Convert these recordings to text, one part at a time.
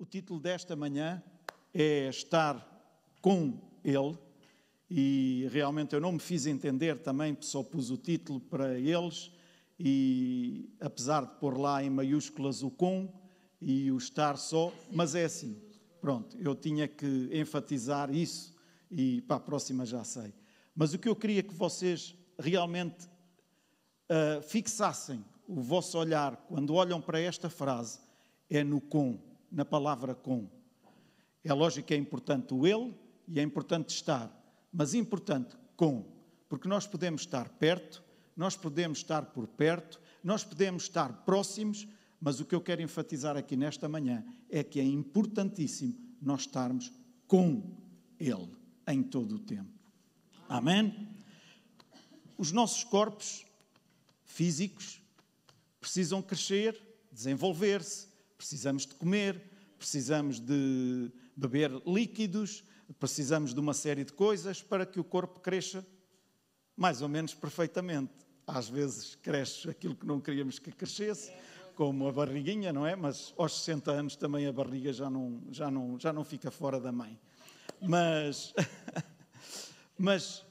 O título desta manhã é Estar com Ele, e realmente eu não me fiz entender também, só pus o título para eles, e apesar de pôr lá em maiúsculas o com e o estar só, mas é assim, pronto, eu tinha que enfatizar isso e para a próxima já sei. Mas o que eu queria que vocês realmente uh, fixassem o vosso olhar quando olham para esta frase é no com, na palavra com. É lógico que é importante o ele e é importante estar, mas importante com, porque nós podemos estar perto, nós podemos estar por perto, nós podemos estar próximos, mas o que eu quero enfatizar aqui nesta manhã é que é importantíssimo nós estarmos com Ele em todo o tempo. Amém? Os nossos corpos físicos precisam crescer, desenvolver-se, precisamos de comer, precisamos de beber líquidos, precisamos de uma série de coisas para que o corpo cresça mais ou menos perfeitamente. Às vezes cresce aquilo que não queríamos que crescesse, como a barriguinha, não é? Mas aos 60 anos também a barriga já não, já não, já não fica fora da mãe. Mas, mas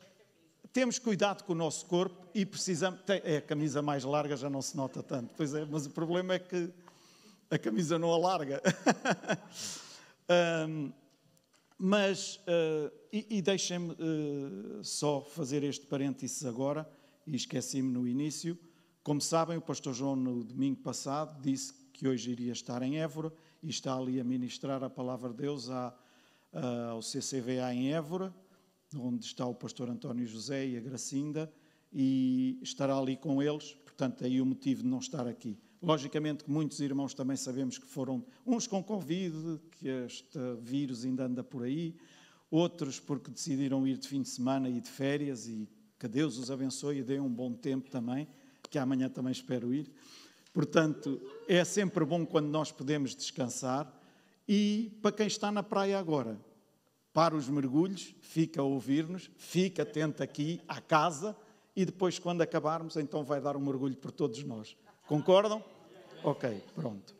temos cuidado com o nosso corpo e precisamos. É a camisa mais larga, já não se nota tanto. Pois é, mas o problema é que a camisa não alarga. um, mas, uh, e, e deixem-me uh, só fazer este parênteses agora, e esqueci-me no início. Como sabem, o pastor João, no domingo passado, disse que hoje iria estar em Évora e está ali a ministrar a palavra de Deus à, ao CCVA em Évora, onde está o pastor António José e a Gracinda, e estará ali com eles, portanto, aí o motivo de não estar aqui. Logicamente que muitos irmãos também sabemos que foram uns com Covid, que este vírus ainda anda por aí, outros porque decidiram ir de fim de semana e de férias e que Deus os abençoe e dê um bom tempo também, que amanhã também espero ir. Portanto, é sempre bom quando nós podemos descansar. E para quem está na praia agora, para os mergulhos, fica a ouvir-nos, fica atento aqui à casa e depois, quando acabarmos, então vai dar um mergulho por todos nós. Concordam? Ok, pronto.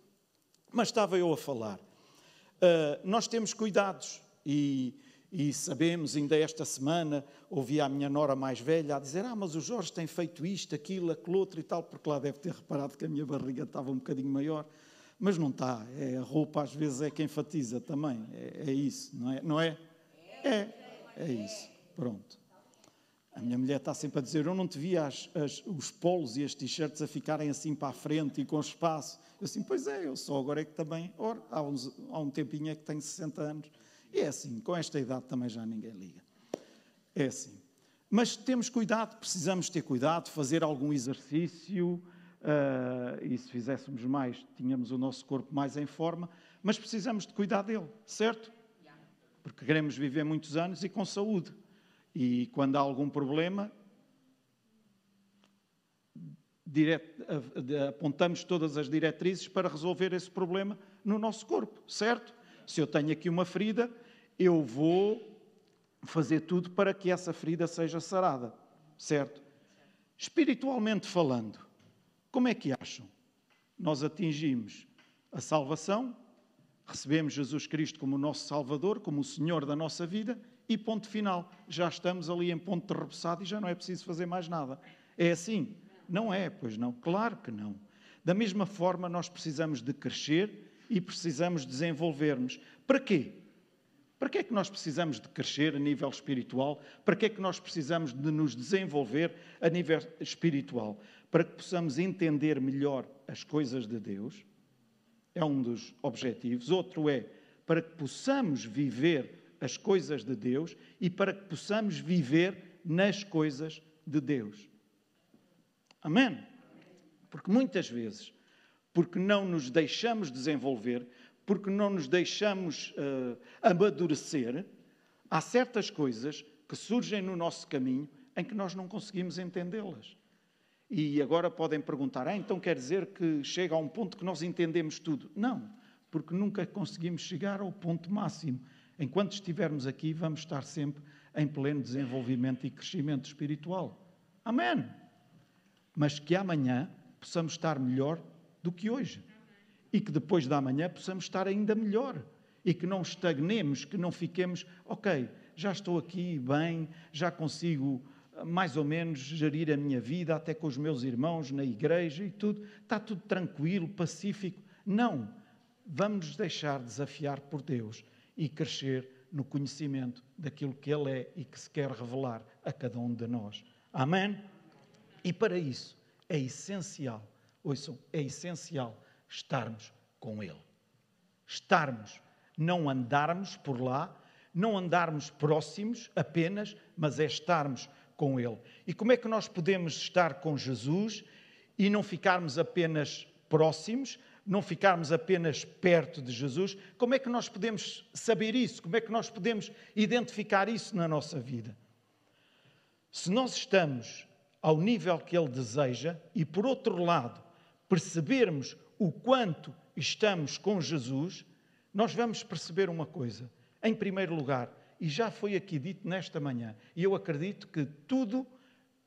Mas estava eu a falar. Uh, nós temos cuidados e, e, sabemos, ainda esta semana, ouvi a minha nora mais velha a dizer: Ah, mas o Jorge tem feito isto, aquilo, aquilo outro e tal, porque lá deve ter reparado que a minha barriga estava um bocadinho maior. Mas não está, é, a roupa às vezes é que enfatiza também, é, é isso, não é? Não é? É, é isso. Pronto. A minha mulher está sempre a dizer: Eu não te via as, as, os polos e as t-shirts a ficarem assim para a frente e com espaço. Eu assim, pois é, eu só agora é que também. Ora, há, uns, há um tempinho é que tenho 60 anos. E é assim, com esta idade também já ninguém liga. É assim. Mas temos cuidado, precisamos ter cuidado, fazer algum exercício. Uh, e se fizéssemos mais, tínhamos o nosso corpo mais em forma. Mas precisamos de cuidar dele, certo? Porque queremos viver muitos anos e com saúde. E quando há algum problema, apontamos todas as diretrizes para resolver esse problema no nosso corpo, certo? Se eu tenho aqui uma ferida, eu vou fazer tudo para que essa ferida seja sarada, certo? Espiritualmente falando, como é que acham? Nós atingimos a salvação, recebemos Jesus Cristo como nosso Salvador, como o Senhor da nossa vida e ponto final. Já estamos ali em ponto de repousado e já não é preciso fazer mais nada. É assim? Não é, pois não. Claro que não. Da mesma forma, nós precisamos de crescer e precisamos desenvolver-nos. Para quê? Para que é que nós precisamos de crescer a nível espiritual? Para que é que nós precisamos de nos desenvolver a nível espiritual? Para que possamos entender melhor as coisas de Deus, é um dos objetivos. Outro é para que possamos viver as coisas de Deus e para que possamos viver nas coisas de Deus. Amém? Porque muitas vezes, porque não nos deixamos desenvolver, porque não nos deixamos uh, amadurecer, há certas coisas que surgem no nosso caminho em que nós não conseguimos entendê-las. E agora podem perguntar: ah, então quer dizer que chega a um ponto que nós entendemos tudo? Não, porque nunca conseguimos chegar ao ponto máximo. Enquanto estivermos aqui, vamos estar sempre em pleno desenvolvimento e crescimento espiritual. Amém. Mas que amanhã possamos estar melhor do que hoje. e que depois da manhã possamos estar ainda melhor e que não estagnemos, que não fiquemos, ok, já estou aqui bem, já consigo ah, mais ou menos gerir a minha vida, até com os meus irmãos na igreja e tudo, está tudo tranquilo, pacífico. Não, vamos deixar desafiar por Deus e crescer no conhecimento daquilo que Ele é e que se quer revelar a cada um de nós. Amém? E para isso é essencial, ouçam, é essencial estarmos com Ele. Estarmos, não andarmos por lá, não andarmos próximos apenas, mas é estarmos com Ele. E como é que nós podemos estar com Jesus e não ficarmos apenas próximos, não ficarmos apenas perto de Jesus? Como é que nós podemos saber isso? Como é que nós podemos identificar isso na nossa vida? Se nós estamos ao nível que Ele deseja e, por outro lado, percebermos o quanto estamos com Jesus, nós vamos perceber uma coisa. Em primeiro lugar, e já foi aqui dito nesta manhã, e eu acredito que tudo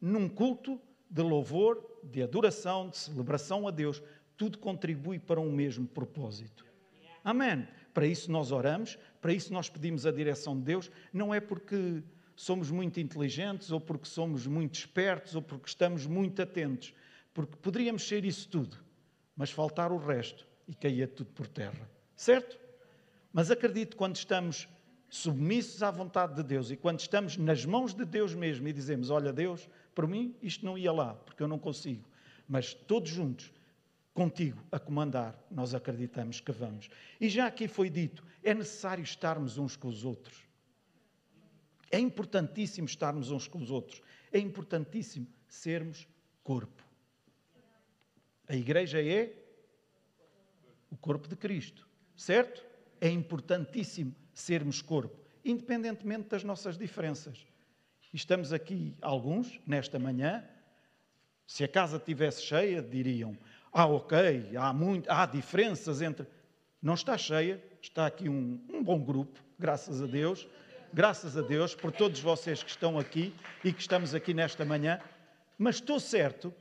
num culto de louvor, de adoração, de celebração a Deus, tudo contribui para um mesmo propósito. Amém. Para isso nós oramos, para isso nós pedimos a direção de Deus, não é porque somos muito inteligentes ou porque somos muito espertos ou porque estamos muito atentos, porque poderíamos ser isso tudo, mas faltar o resto e caía tudo por terra. Certo? Mas acredito quando estamos submissos à vontade de Deus e quando estamos nas mãos de Deus mesmo e dizemos: Olha, Deus, por mim isto não ia lá, porque eu não consigo. Mas todos juntos, contigo a comandar, nós acreditamos que vamos. E já aqui foi dito: é necessário estarmos uns com os outros. É importantíssimo estarmos uns com os outros. É importantíssimo sermos corpo. A igreja é o corpo de Cristo, certo? É importantíssimo sermos corpo, independentemente das nossas diferenças. Estamos aqui alguns nesta manhã. Se a casa estivesse cheia, diriam: Ah, ok, há, muito, há diferenças entre. Não está cheia, está aqui um, um bom grupo, graças a Deus. Graças a Deus por todos vocês que estão aqui e que estamos aqui nesta manhã. Mas estou certo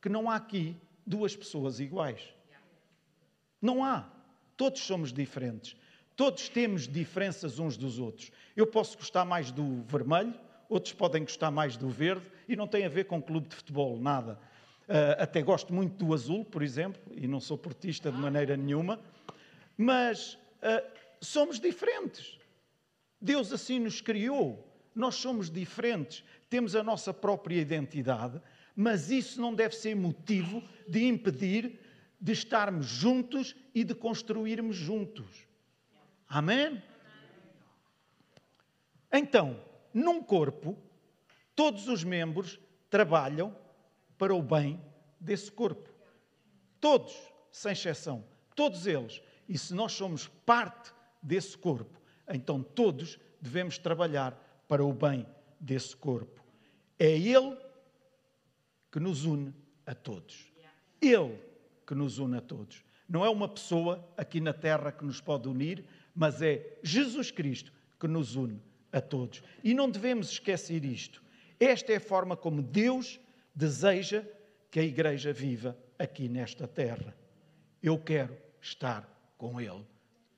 que não há aqui duas pessoas iguais. Não há. Todos somos diferentes. Todos temos diferenças uns dos outros. Eu posso gostar mais do vermelho, outros podem gostar mais do verde, e não tem a ver com clube de futebol, nada. Uh, até gosto muito do azul, por exemplo, e não sou portista de maneira nenhuma, mas uh, somos diferentes. Deus assim nos criou. Nós somos diferentes, temos a nossa própria identidade, mas isso não deve ser motivo de impedir de estarmos juntos e de construirmos juntos. Amém? Então, num corpo, todos os membros trabalham para o bem desse corpo. Todos, sem exceção. Todos eles. E se nós somos parte desse corpo, então todos devemos trabalhar para o bem desse corpo. É Ele que nos une a todos. Ele que nos une a todos. Não é uma pessoa aqui na terra que nos pode unir, mas é Jesus Cristo que nos une a todos. E não devemos esquecer isto. Esta é a forma como Deus deseja que a igreja viva aqui nesta terra. Eu quero estar com Ele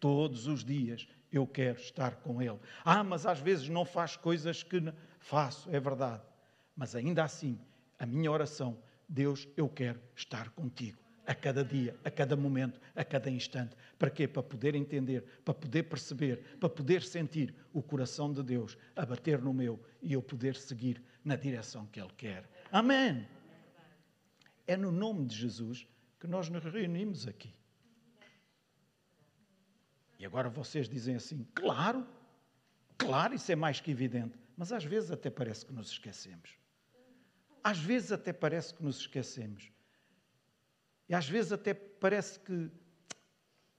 todos os dias. Eu quero estar com Ele. Ah, mas às vezes não faz coisas que faço, é verdade. Mas ainda assim, a minha oração, Deus, eu quero estar contigo a cada dia, a cada momento, a cada instante. Para quê? Para poder entender, para poder perceber, para poder sentir o coração de Deus a bater no meu e eu poder seguir na direção que Ele quer. Amém. É no nome de Jesus que nós nos reunimos aqui. E agora vocês dizem assim: claro, claro, isso é mais que evidente. Mas às vezes até parece que nos esquecemos. Às vezes até parece que nos esquecemos. E às vezes até parece que,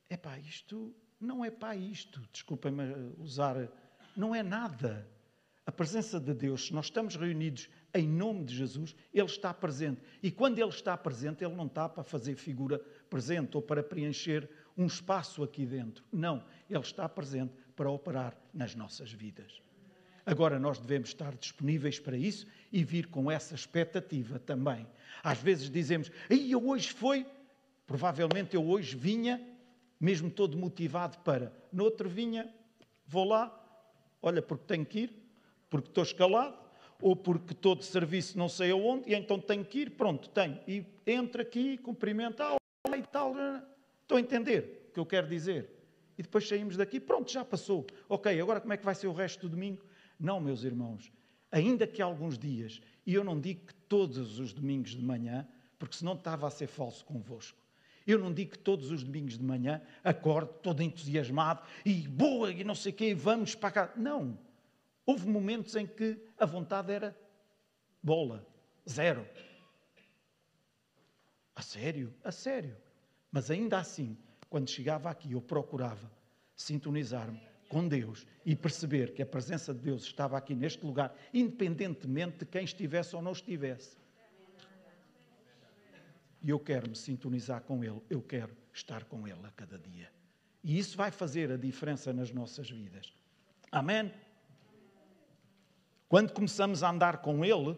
é pá, isto não é pá isto, desculpem-me usar, não é nada. A presença de Deus, se nós estamos reunidos em nome de Jesus, Ele está presente. E quando Ele está presente, Ele não está para fazer figura presente ou para preencher um espaço aqui dentro. Não, Ele está presente para operar nas nossas vidas. Agora nós devemos estar disponíveis para isso e vir com essa expectativa também. Às vezes dizemos, e eu hoje foi, provavelmente eu hoje vinha mesmo todo motivado para. No outro vinha, vou lá, olha, porque tenho que ir, porque estou escalado, ou porque estou de serviço não sei aonde, e então tenho que ir, pronto, tenho. E entra aqui, cumprimenta, ah, e tal. Estão a entender o que eu quero dizer? E depois saímos daqui, pronto, já passou. Ok, agora como é que vai ser o resto do domingo? Não, meus irmãos, ainda que alguns dias, e eu não digo que todos os domingos de manhã, porque senão estava a ser falso convosco. Eu não digo que todos os domingos de manhã acordo todo entusiasmado e boa e não sei o quê, vamos para cá. Não. Houve momentos em que a vontade era bola, zero. A sério? A sério. Mas ainda assim, quando chegava aqui, eu procurava sintonizar-me com Deus e perceber que a presença de Deus estava aqui neste lugar, independentemente de quem estivesse ou não estivesse. E eu quero me sintonizar com Ele, eu quero estar com Ele a cada dia. E isso vai fazer a diferença nas nossas vidas. Amém? Quando começamos a andar com Ele,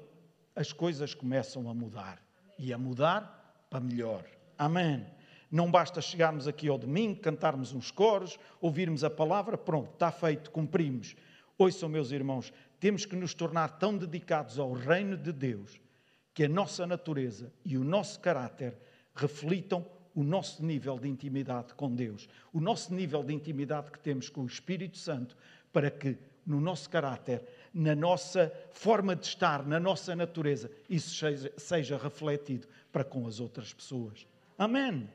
as coisas começam a mudar. E a mudar para melhor. Amém? Não basta chegarmos aqui ao domingo, cantarmos uns coros, ouvirmos a palavra, pronto, está feito, cumprimos. Ouçam, meus irmãos, temos que nos tornar tão dedicados ao reino de Deus que a nossa natureza e o nosso caráter reflitam o nosso nível de intimidade com Deus, o nosso nível de intimidade que temos com o Espírito Santo, para que no nosso caráter, na nossa forma de estar, na nossa natureza, isso seja, seja refletido para com as outras pessoas. Amém.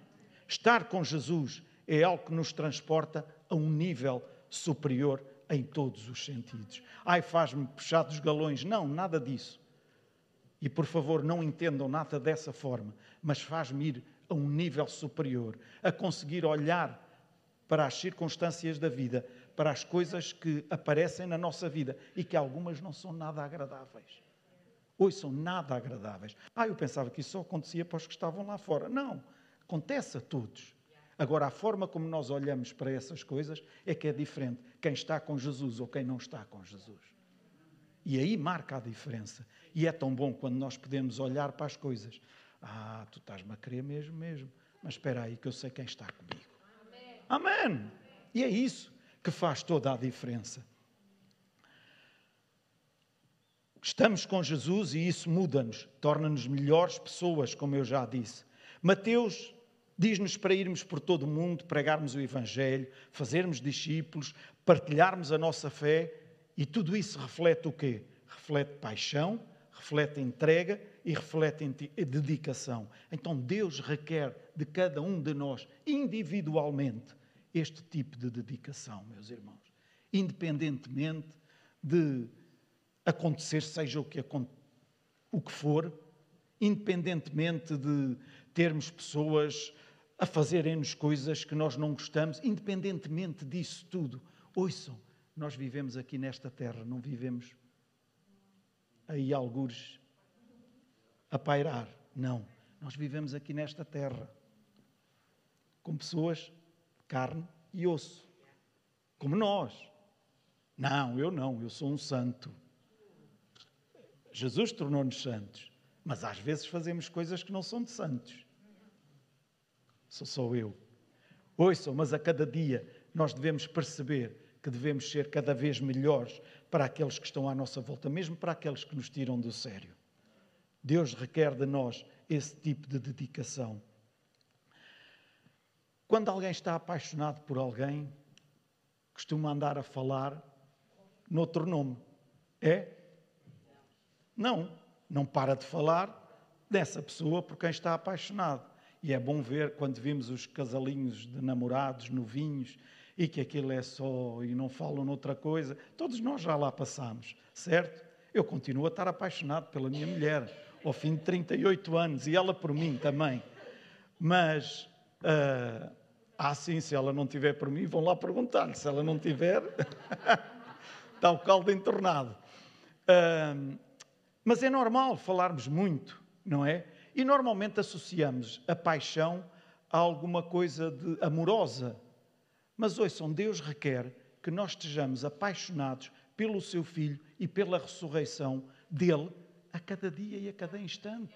Estar com Jesus é algo que nos transporta a um nível superior em todos os sentidos. Ai, faz-me puxar dos galões. Não, nada disso. E por favor, não entendam nada dessa forma, mas faz-me ir a um nível superior, a conseguir olhar para as circunstâncias da vida, para as coisas que aparecem na nossa vida e que algumas não são nada agradáveis. Hoje são nada agradáveis. Ah, eu pensava que isso só acontecia para os que estavam lá fora. Não, acontece a todos. Agora, a forma como nós olhamos para essas coisas é que é diferente. Quem está com Jesus ou quem não está com Jesus. E aí marca a diferença. E é tão bom quando nós podemos olhar para as coisas. Ah, tu estás-me a querer mesmo, mesmo. Mas espera aí que eu sei quem está comigo. Amém. Amém. E é isso que faz toda a diferença. Estamos com Jesus e isso muda-nos, torna-nos melhores pessoas, como eu já disse. Mateus diz-nos para irmos por todo o mundo, pregarmos o Evangelho, fazermos discípulos, partilharmos a nossa fé e tudo isso reflete o quê? Reflete paixão, reflete entrega e reflete dedicação. Então Deus requer de cada um de nós, individualmente, este tipo de dedicação, meus irmãos. Independentemente de acontecer, seja o que, o que for, independentemente de termos pessoas a fazerem-nos coisas que nós não gostamos, independentemente disso tudo, ouçam, nós vivemos aqui nesta terra, não vivemos aí algures a pairar. Não. Nós vivemos aqui nesta terra com pessoas, carne e osso, como nós. Não, eu não, eu sou um santo. Jesus tornou-nos santos, mas às vezes fazemos coisas que não são de santos. Sou só eu. Ouçam, mas a cada dia nós devemos perceber que devemos ser cada vez melhores para aqueles que estão à nossa volta, mesmo para aqueles que nos tiram do sério. Deus requer de nós esse tipo de dedicação. Quando alguém está apaixonado por alguém, costuma andar a falar noutro nome. É? Não, não para de falar dessa pessoa por quem está apaixonado. E é bom ver quando vimos os casalinhos de namorados, novinhos, e que aquilo é só e não falam noutra coisa. Todos nós já lá passamos, certo? Eu continuo a estar apaixonado pela minha mulher, ao fim de 38 anos, e ela por mim também. Mas, uh, ah, sim, se ela não tiver por mim, vão lá perguntar-lhe. Se ela não tiver, está o caldo entornado. Mas é normal falarmos muito, não é? E normalmente associamos a paixão a alguma coisa de amorosa, mas ouçam, Deus requer que nós estejamos apaixonados pelo seu Filho e pela ressurreição dele a cada dia e a cada instante.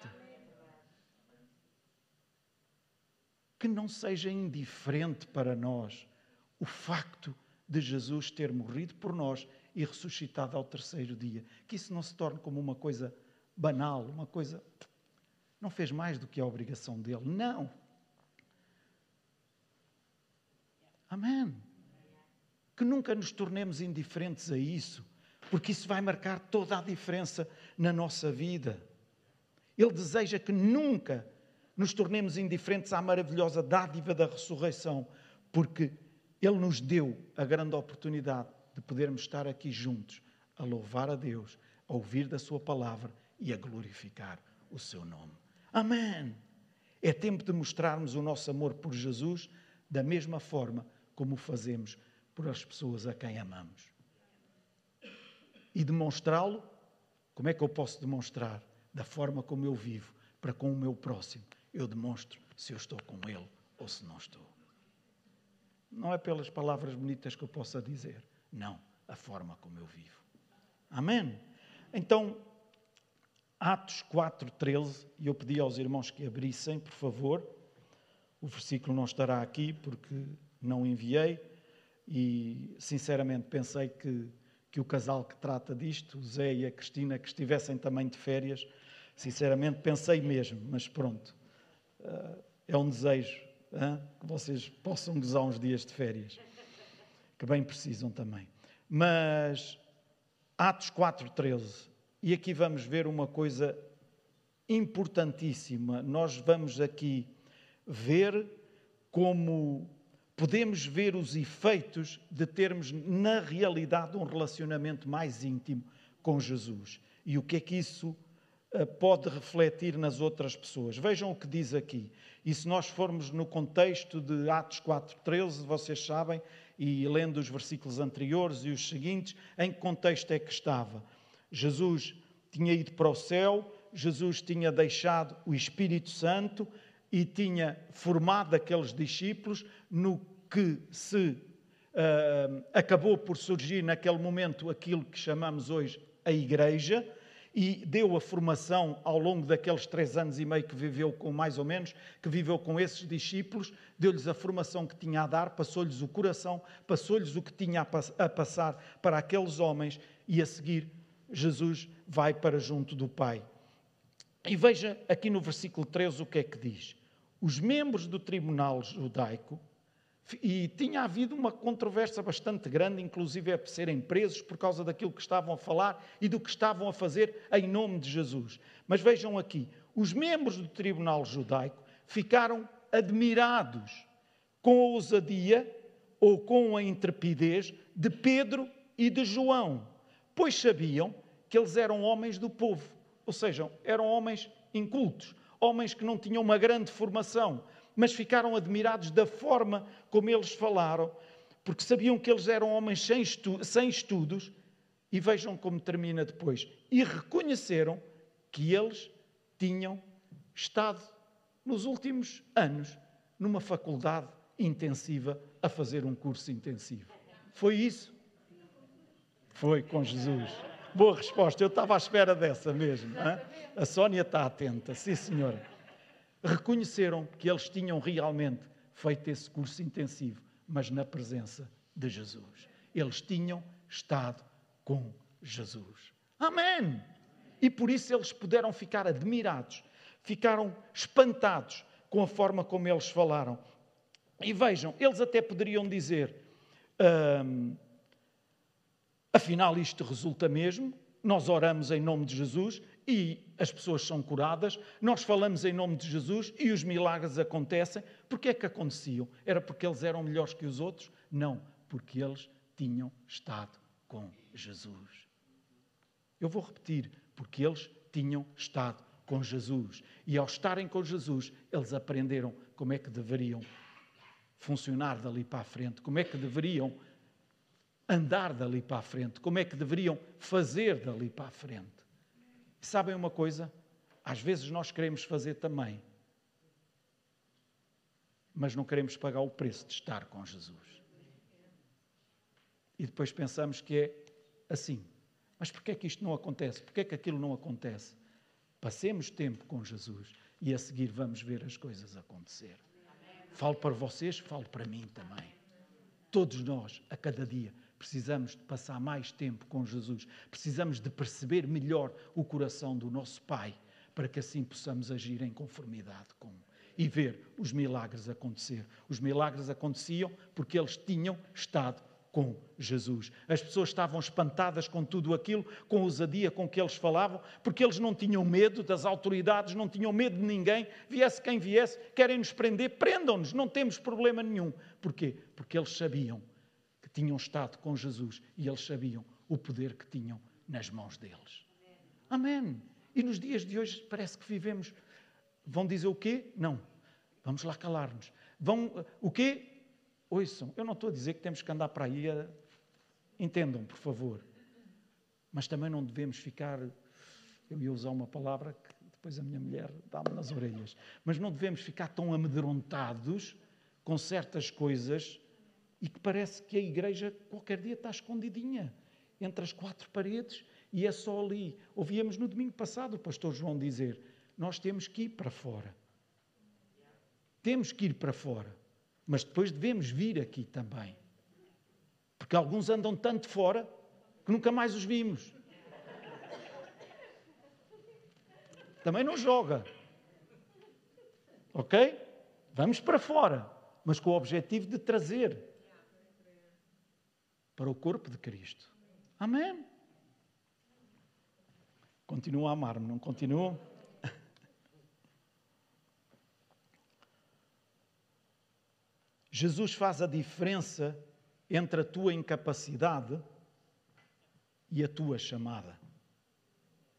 Que não seja indiferente para nós o facto de Jesus ter morrido por nós e ressuscitado ao terceiro dia. Que isso não se torne como uma coisa banal, uma coisa. Não fez mais do que a obrigação dele. Não. Amém. Que nunca nos tornemos indiferentes a isso, porque isso vai marcar toda a diferença na nossa vida. Ele deseja que nunca nos tornemos indiferentes à maravilhosa dádiva da ressurreição, porque Ele nos deu a grande oportunidade de podermos estar aqui juntos, a louvar a Deus, a ouvir da Sua palavra e a glorificar o Seu nome. Amém! É tempo de mostrarmos o nosso amor por Jesus da mesma forma como o fazemos por as pessoas a quem amamos. E demonstrá-lo, como é que eu posso demonstrar? Da forma como eu vivo para com o meu próximo eu demonstro se eu estou com Ele ou se não estou. Não é pelas palavras bonitas que eu possa dizer, não, a forma como eu vivo. Amém? Então, Atos 4,13, e eu pedi aos irmãos que abrissem, por favor. O versículo não estará aqui porque não enviei, e sinceramente pensei que, que o casal que trata disto, o Zé e a Cristina, que estivessem também de férias, sinceramente pensei mesmo, mas pronto. Eh, é um desejo que vocês possam gozar uns dias de férias, que bem precisam também. Mas Atos 4,13, e aqui vamos ver uma coisa importantíssima. Nós vamos aqui ver como podemos ver os efeitos de termos, na realidade, um relacionamento mais íntimo com Jesus. E o que é que isso pode refletir nas outras pessoas. Vejam o que diz aqui. E se nós formos no contexto de Atos 4,13, vocês sabem, e lendo os versículos anteriores e os seguintes, em que contexto é que estava? Jesus tinha ido para o céu, Jesus tinha deixado o Espírito Santo e tinha formado aqueles discípulos no que se uh, acabou por surgir naquele momento aquilo que chamamos hoje a Igreja e deu a formação ao longo daqueles três anos e meio que viveu com, mais ou menos, que viveu com esses discípulos, deu-lhes a formação que tinha a dar, passou-lhes o coração, passou-lhes o que tinha a passar para aqueles homens e a seguir Jesus vai para junto do Pai. E veja aqui no versículo 13 o que é que diz. Os membros do tribunal judaico e tinha havido uma controvérsia bastante grande, inclusive a serem presos por causa daquilo que estavam a falar e do que estavam a fazer em nome de Jesus. Mas vejam aqui, os membros do tribunal judaico ficaram admirados com a ousadia ou com a intrepidez de Pedro e de João, pois sabiam que eles eram homens do povo, ou seja, eram homens incultos, homens que não tinham uma grande formação, mas ficaram admirados da forma como eles falaram, porque sabiam que eles eram homens sem, estu sem estudos, e vejam como termina depois. E reconheceram que eles tinham estado nos últimos anos numa faculdade intensiva a fazer um curso intensivo. Foi isso? Foi com Jesus. Boa resposta, eu estava à espera dessa mesmo. Hein? A Sónia está atenta, sim senhora reconheceram que eles tinham realmente feito esse curso intensivo, mas na presença de Jesus. Eles tinham estado com Jesus. Amém! E por isso eles puderam ficar admirados, ficaram espantados com a forma como eles falaram. E vejam, eles até poderiam dizer: afinal, isto resulta mesmo, nós oramos em nome de Jesus e as pessoas são curadas, nós falamos em nome de Jesus e os milagres acontecem. Porquê é que aconteciam? Era porque eles eram melhores que os outros? Não, porque eles tinham estado com Jesus. Eu vou repetir, porque eles tinham estado com Jesus. E ao estarem com Jesus, eles aprenderam como é que deveriam funcionar dali para a frente, como é que deveriam andar dali para a frente, como é que deveriam fazer dali para a frente. Sabem uma coisa? Às vezes nós queremos fazer também, mas não queremos pagar o preço de estar com Jesus. E depois pensamos que é assim. Mas porquê é que isto não acontece? Porquê é que aquilo não acontece? Passemos tempo com Jesus e a seguir vamos ver as coisas acontecer. Falo para vocês, falo para mim também. Todos nós, a cada dia, precisamos de passar mais tempo com Jesus. Precisamos de perceber melhor o coração do nosso Pai, para que assim possamos agir em conformidade com e ver os milagres acontecer. Os milagres aconteciam porque eles tinham estado com Jesus. As pessoas estavam espantadas com tudo aquilo, com a ousadia com que eles falavam, porque eles não tinham medo das autoridades, não tinham medo de ninguém, viesse quem viesse, querem nos prender, prendam-nos, não temos problema nenhum. Porquê? Porque eles sabiam tinham estado com Jesus e eles sabiam o poder que tinham nas mãos deles. Amém. E nos dias de hoje parece que vivemos. Vão dizer o quê? Não. Vamos lá calar-nos. Vão o quê? Ouçam, eu não estou a dizer que temos que andar para aí a... Entendam, por favor. Mas também não devemos ficar. Eu ia usar uma palavra que depois a minha mulher dá-me nas orelhas. Mas não devemos ficar tão amedrontados com certas coisas e que parece que a igreja qualquer dia está escondidinha entre as quatro paredes e é só ali. Ouvíamos no domingo passado o pastor João dizer: Nós temos que ir para fora. Temos que ir para fora. Mas depois devemos vir aqui também. Porque alguns andam tanto fora que nunca mais os vimos. Também não joga. Ok? Vamos para fora, mas com o objetivo de trazer para o corpo de Cristo. Amém? Continua a amar-me, não continua? Jesus faz a diferença entre a tua incapacidade e a tua chamada.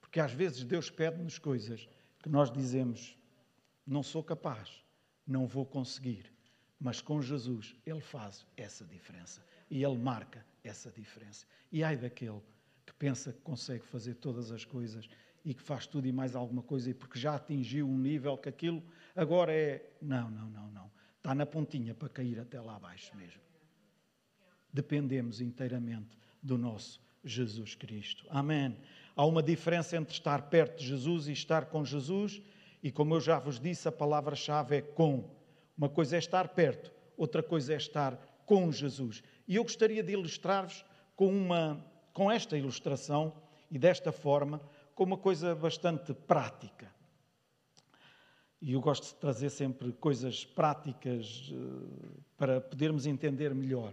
Porque às vezes Deus pede-nos coisas que nós dizemos: não sou capaz, não vou conseguir. Mas com Jesus, Ele faz essa diferença e Ele marca essa diferença. E ai daquele que pensa que consegue fazer todas as coisas e que faz tudo e mais alguma coisa e porque já atingiu um nível que aquilo agora é. Não, não, não, não. Está na pontinha para cair até lá abaixo mesmo. Dependemos inteiramente do nosso Jesus Cristo. Amém. Há uma diferença entre estar perto de Jesus e estar com Jesus, e como eu já vos disse, a palavra-chave é com. Uma coisa é estar perto, outra coisa é estar com Jesus. E eu gostaria de ilustrar-vos com, uma, com esta ilustração e desta forma, com uma coisa bastante prática. E eu gosto de trazer sempre coisas práticas uh, para podermos entender melhor.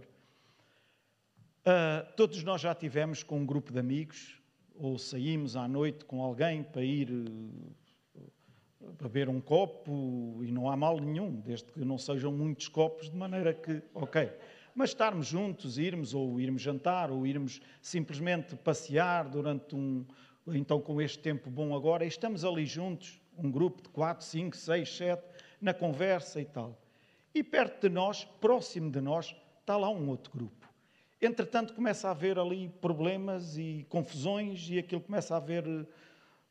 Uh, todos nós já tivemos com um grupo de amigos, ou saímos à noite com alguém para ir uh, beber um copo, e não há mal nenhum, desde que não sejam muitos copos, de maneira que, ok. Mas estarmos juntos, irmos, ou irmos jantar, ou irmos simplesmente passear durante um. Então, com este tempo bom agora, estamos ali juntos, um grupo de quatro, cinco, seis, sete, na conversa e tal. E perto de nós, próximo de nós, está lá um outro grupo. Entretanto, começa a haver ali problemas e confusões, e aquilo começa a haver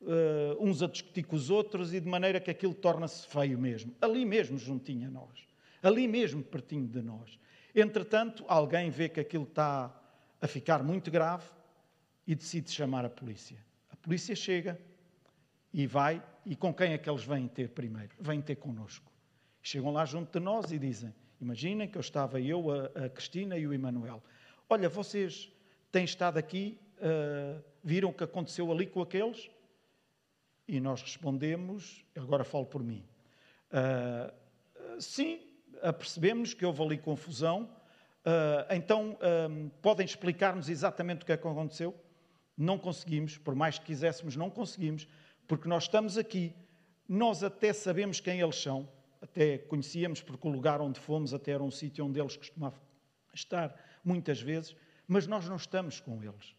uh, uns a discutir com os outros, e de maneira que aquilo torna-se feio mesmo. Ali mesmo, juntinho a nós. Ali mesmo, pertinho de nós. Entretanto, alguém vê que aquilo está a ficar muito grave e decide chamar a polícia. A polícia chega e vai e com quem é que eles vêm ter primeiro? Vêm ter connosco. Chegam lá junto de nós e dizem: Imaginem que eu estava eu, a, a Cristina e o Emanuel. Olha, vocês têm estado aqui, uh, viram o que aconteceu ali com aqueles? E nós respondemos, agora falo por mim. Uh, sim, percebemos que houve ali confusão. Uh, então, podem explicar-nos exatamente o que é que aconteceu? Não conseguimos, por mais que quiséssemos, não conseguimos porque nós estamos aqui, nós até sabemos quem eles são, até conhecíamos, porque o lugar onde fomos até era um sítio onde eles costumavam estar muitas vezes, mas nós não estamos com eles.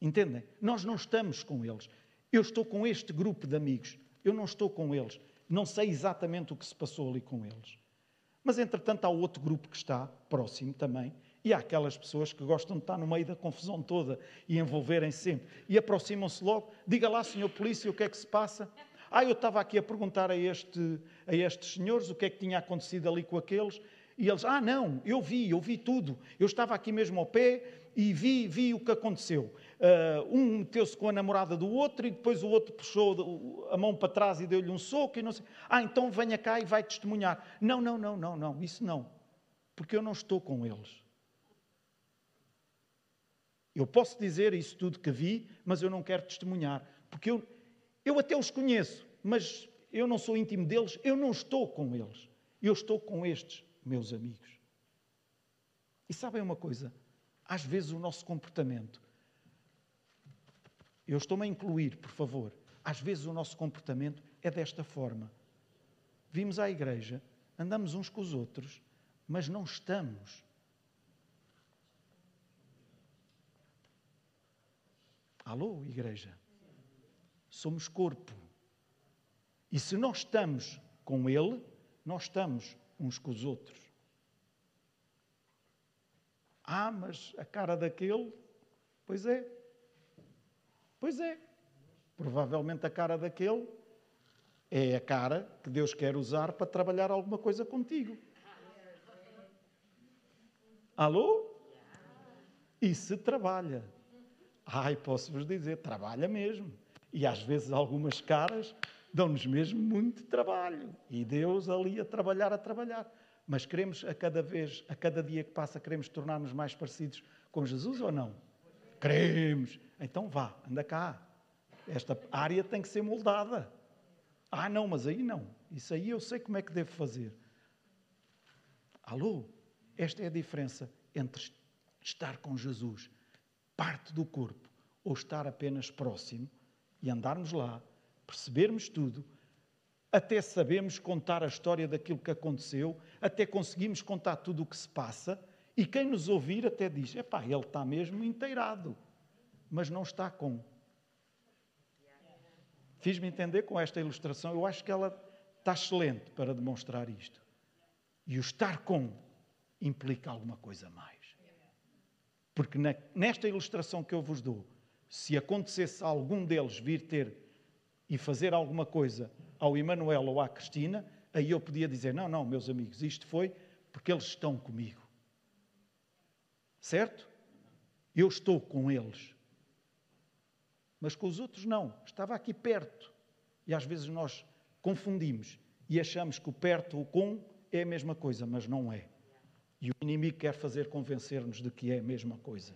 Entendem? Nós não estamos com eles. Eu estou com este grupo de amigos, eu não estou com eles. Não sei exatamente o que se passou ali com eles. Mas, entretanto, há outro grupo que está próximo também, e há aquelas pessoas que gostam de estar no meio da confusão toda e envolverem -se sempre. E aproximam-se logo. Diga lá, senhor polícia, o que é que se passa? Ah, eu estava aqui a perguntar a, este, a estes senhores o que é que tinha acontecido ali com aqueles. E eles, ah, não, eu vi, eu vi tudo. Eu estava aqui mesmo ao pé e vi, vi o que aconteceu. Uh, um meteu-se com a namorada do outro e depois o outro puxou a mão para trás e deu-lhe um soco e não sei. Ah, então venha cá e vai testemunhar. Não, não, não, não, não, isso não. Porque eu não estou com eles. Eu posso dizer isso tudo que vi, mas eu não quero testemunhar. Porque eu, eu até os conheço, mas eu não sou íntimo deles, eu não estou com eles. Eu estou com estes meus amigos. E sabem uma coisa? Às vezes o nosso comportamento, eu estou-me a incluir, por favor, às vezes o nosso comportamento é desta forma. Vimos à igreja, andamos uns com os outros, mas não estamos. Alô, igreja? Somos corpo. E se nós estamos com Ele, nós estamos uns com os outros. Ah, mas a cara daquele, pois é. Pois é. Provavelmente a cara daquele é a cara que Deus quer usar para trabalhar alguma coisa contigo. Alô? E se trabalha? Ai, posso-vos dizer, trabalha mesmo. E às vezes algumas caras dão-nos mesmo muito trabalho. E Deus ali a trabalhar, a trabalhar. Mas queremos a cada vez, a cada dia que passa, queremos tornar-nos mais parecidos com Jesus ou não? Queremos. Então vá, anda cá. Esta área tem que ser moldada. Ah, não, mas aí não. Isso aí eu sei como é que devo fazer. Alô? Esta é a diferença entre estar com Jesus, parte do corpo, ou estar apenas próximo e andarmos lá percebermos tudo, até sabemos contar a história daquilo que aconteceu, até conseguimos contar tudo o que se passa, e quem nos ouvir até diz: epá, ele está mesmo inteirado, mas não está com. Fiz-me entender com esta ilustração, eu acho que ela está excelente para demonstrar isto. E o estar com implica alguma coisa mais. Porque nesta ilustração que eu vos dou, se acontecesse algum deles vir ter e fazer alguma coisa ao Emanuel ou à Cristina, aí eu podia dizer: não, não, meus amigos, isto foi porque eles estão comigo. Certo? Eu estou com eles. Mas com os outros não. Estava aqui perto. E às vezes nós confundimos e achamos que o perto ou com é a mesma coisa, mas não é. E o inimigo quer fazer convencer-nos de que é a mesma coisa.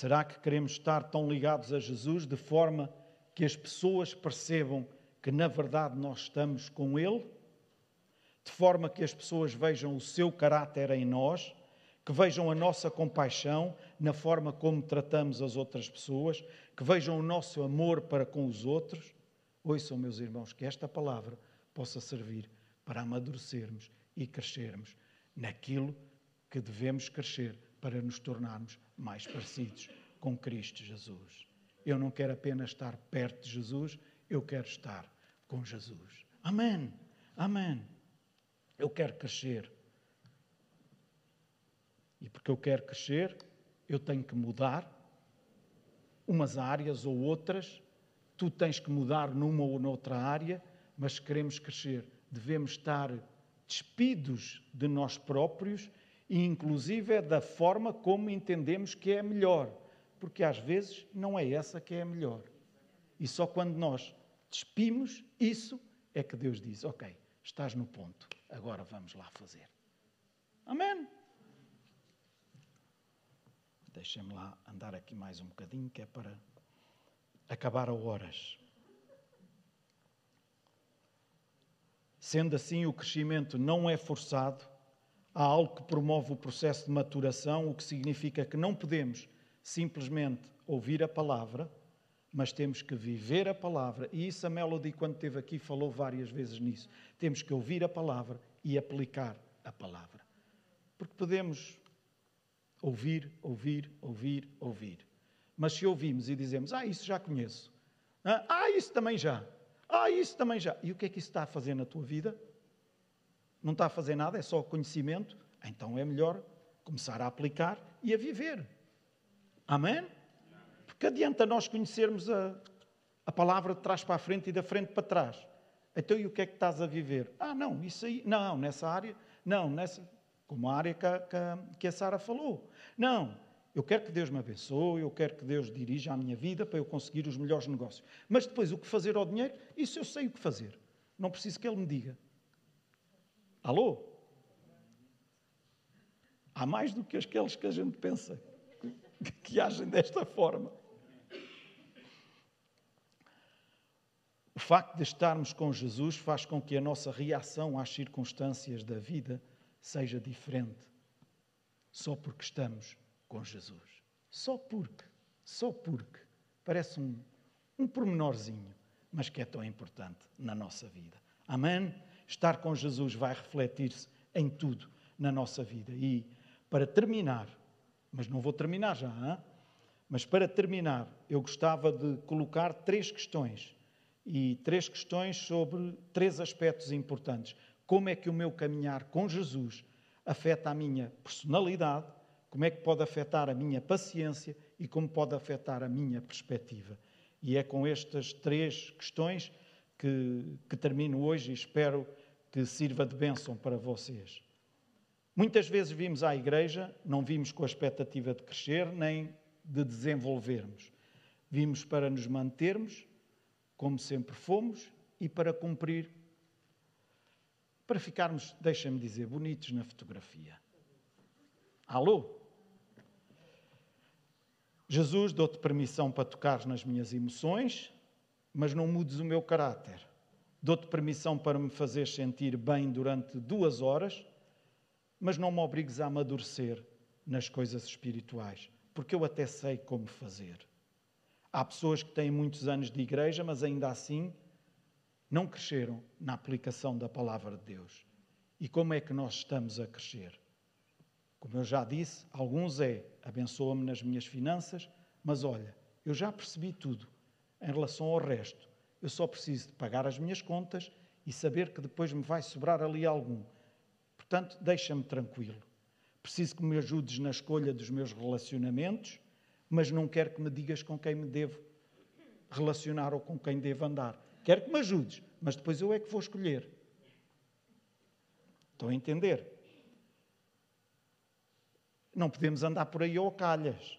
Será que queremos estar tão ligados a Jesus de forma que as pessoas percebam que na verdade nós estamos com Ele? De forma que as pessoas vejam o seu caráter em nós, que vejam a nossa compaixão na forma como tratamos as outras pessoas, que vejam o nosso amor para com os outros? Ouçam, meus irmãos, que esta palavra possa servir para amadurecermos e crescermos naquilo que devemos crescer para nos tornarmos mais parecidos com Cristo Jesus. Eu não quero apenas estar perto de Jesus, eu quero estar com Jesus. Amém. Amém. Eu quero crescer. E porque eu quero crescer, eu tenho que mudar umas áreas ou outras. Tu tens que mudar numa ou noutra área, mas queremos crescer, devemos estar despidos de nós próprios e inclusive é da forma como entendemos que é melhor, porque às vezes não é essa que é a melhor. E só quando nós despimos isso é que Deus diz: Ok, estás no ponto, agora vamos lá fazer. Amém. Deixem-me lá andar aqui mais um bocadinho, que é para acabar a horas. Sendo assim, o crescimento não é forçado, há algo que promove o processo de maturação, o que significa que não podemos simplesmente ouvir a palavra, mas temos que viver a palavra. E isso a Melody, quando esteve aqui, falou várias vezes nisso. Temos que ouvir a palavra e aplicar a palavra. Porque podemos ouvir, ouvir, ouvir, ouvir. Mas se ouvimos e dizemos, ah, isso já conheço. Ah, isso também já. Ah, isso também já. E o que é que isso está a fazer na tua vida? Não está a fazer nada, é só conhecimento, então é melhor começar a aplicar e a viver. Amém? Porque adianta nós conhecermos a, a palavra de trás para a frente e da frente para trás. Então, e o que é que estás a viver? Ah, não, isso aí, não, nessa área, não, nessa, como a área que a, que a, que a Sara falou. Não, eu quero que Deus me abençoe, eu quero que Deus dirija a minha vida para eu conseguir os melhores negócios. Mas depois, o que fazer ao dinheiro, isso eu sei o que fazer. Não preciso que Ele me diga. Alô? Há mais do que aqueles que a gente pensa que agem desta forma. O facto de estarmos com Jesus faz com que a nossa reação às circunstâncias da vida seja diferente, só porque estamos com Jesus. Só porque, só porque. Parece um, um pormenorzinho, mas que é tão importante na nossa vida. Amém? Estar com Jesus vai refletir-se em tudo na nossa vida. E para terminar, mas não vou terminar já, hein? mas para terminar, eu gostava de colocar três questões. E três questões sobre três aspectos importantes. Como é que o meu caminhar com Jesus afeta a minha personalidade, como é que pode afetar a minha paciência e como pode afetar a minha perspectiva. E é com estas três questões que, que termino hoje e espero que sirva de bênção para vocês. Muitas vezes vimos à igreja, não vimos com a expectativa de crescer nem de desenvolvermos. Vimos para nos mantermos, como sempre fomos, e para cumprir, para ficarmos, deixem-me dizer, bonitos na fotografia. Alô? Jesus, dou-te permissão para tocar nas minhas emoções, mas não mudes o meu caráter. Dou-te permissão para me fazer sentir bem durante duas horas, mas não me obrigues a amadurecer nas coisas espirituais, porque eu até sei como fazer. Há pessoas que têm muitos anos de igreja, mas ainda assim não cresceram na aplicação da palavra de Deus. E como é que nós estamos a crescer? Como eu já disse, alguns é abençoa-me nas minhas finanças, mas olha, eu já percebi tudo em relação ao resto. Eu só preciso de pagar as minhas contas e saber que depois me vai sobrar ali algum. Portanto, deixa-me tranquilo. Preciso que me ajudes na escolha dos meus relacionamentos, mas não quero que me digas com quem me devo relacionar ou com quem devo andar. Quero que me ajudes, mas depois eu é que vou escolher. Estão a entender? Não podemos andar por aí ao calhas.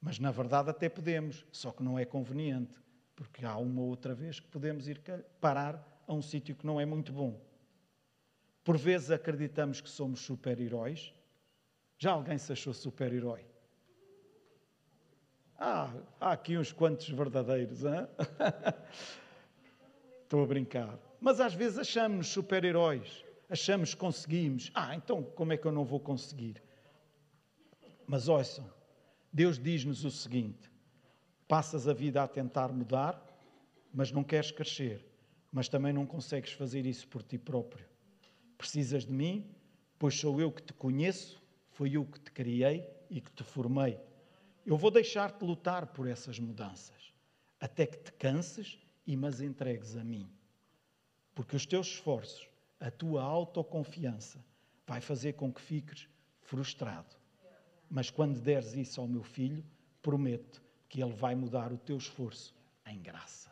Mas na verdade até podemos, só que não é conveniente, porque há uma outra vez que podemos ir parar a um sítio que não é muito bom. Por vezes acreditamos que somos super-heróis. Já alguém se achou super-herói? Ah, há aqui uns quantos verdadeiros, hein? Estou a brincar. Mas às vezes achamos-nos super-heróis. Achamos que conseguimos. Ah, então como é que eu não vou conseguir? Mas ouçam, Deus diz-nos o seguinte: passas a vida a tentar mudar, mas não queres crescer, mas também não consegues fazer isso por ti próprio. Precisas de mim, pois sou eu que te conheço, foi eu que te criei e que te formei. Eu vou deixar-te lutar por essas mudanças, até que te canses e mas entregues a mim. Porque os teus esforços, a tua autoconfiança, vai fazer com que fiques frustrado mas quando deres isso ao meu filho, prometo que ele vai mudar o teu esforço em graça.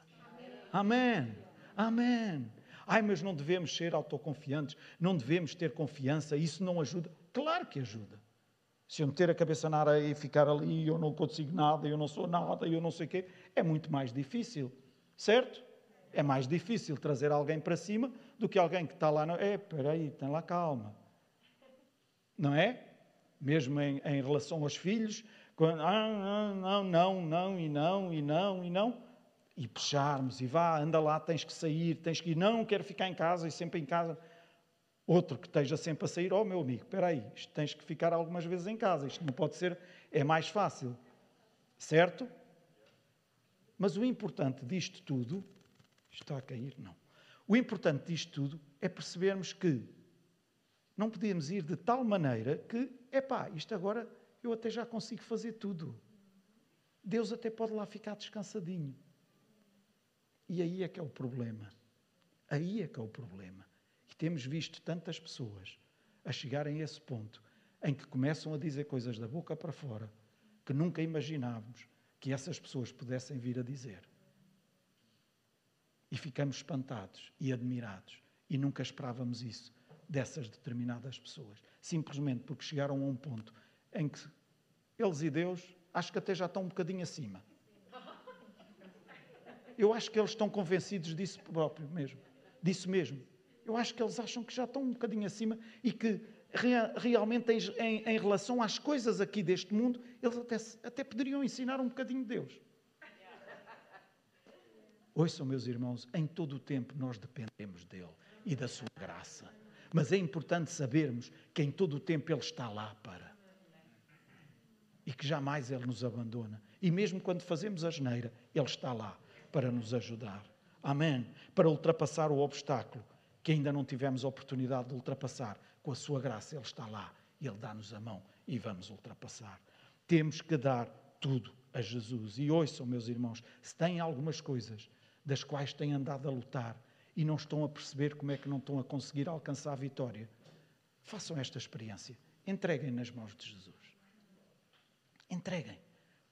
Amém. Amém. Ai, mas não devemos ser autoconfiantes, não devemos ter confiança, isso não ajuda. Claro que ajuda. Se eu meter a cabeça na areia e ficar ali, eu não consigo nada, eu não sou nada, eu não sei o quê, é muito mais difícil. Certo? É mais difícil trazer alguém para cima do que alguém que está lá. No... É, peraí, tem lá calma. Não é? mesmo em, em relação aos filhos, quando, ah, não, não, não, e não, e não, e não, e puxarmos, e vá, anda lá, tens que sair, tens que ir, não, quero ficar em casa, e sempre em casa. Outro que esteja sempre a sair, oh meu amigo, espera aí, isto tens que ficar algumas vezes em casa, isto não pode ser, é mais fácil, certo? Mas o importante disto tudo, está a cair? Não. O importante disto tudo é percebermos que não podíamos ir de tal maneira que, epá, isto agora eu até já consigo fazer tudo. Deus até pode lá ficar descansadinho. E aí é que é o problema. Aí é que é o problema. E temos visto tantas pessoas a chegarem a esse ponto em que começam a dizer coisas da boca para fora que nunca imaginávamos que essas pessoas pudessem vir a dizer. E ficamos espantados e admirados. E nunca esperávamos isso dessas determinadas pessoas. Simplesmente porque chegaram a um ponto em que eles e Deus, acho que até já estão um bocadinho acima. Eu acho que eles estão convencidos disso próprio mesmo. Disso mesmo. Eu acho que eles acham que já estão um bocadinho acima e que realmente em, em, relação às coisas aqui deste mundo, eles até, até poderiam ensinar um bocadinho de Deus. Ouçam, meus irmãos, em todo o tempo nós dependemos dele e da sua graça. Mas é importante sabermos que em todo o tempo ele está lá para. E que jamais ele nos abandona. E mesmo quando fazemos a geneira, ele está lá para nos ajudar. Amém. Para ultrapassar o obstáculo que ainda não tivemos a oportunidade de ultrapassar. Com a sua graça, ele está lá. Ele dá-nos a mão e vamos ultrapassar. Temos que dar tudo a Jesus. E ouçam, meus irmãos, se têm algumas coisas das quais têm andado a lutar e não estão a perceber como é que não estão a conseguir alcançar a vitória, façam esta experiência. Entreguem nas mãos de Jesus. Entreguem.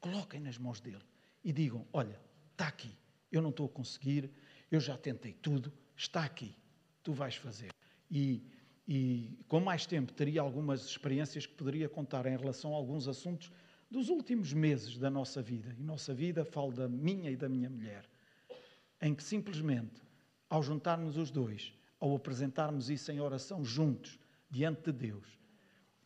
Coloquem nas mãos dele e digam: Olha, está aqui. Eu não estou a conseguir, eu já tentei tudo, está aqui. Tu vais fazer. E, e com mais tempo teria algumas experiências que poderia contar em relação a alguns assuntos dos últimos meses da nossa vida. E nossa vida, falo da minha e da minha mulher em que simplesmente, ao juntarmos os dois, ao apresentarmos isso em oração juntos, diante de Deus,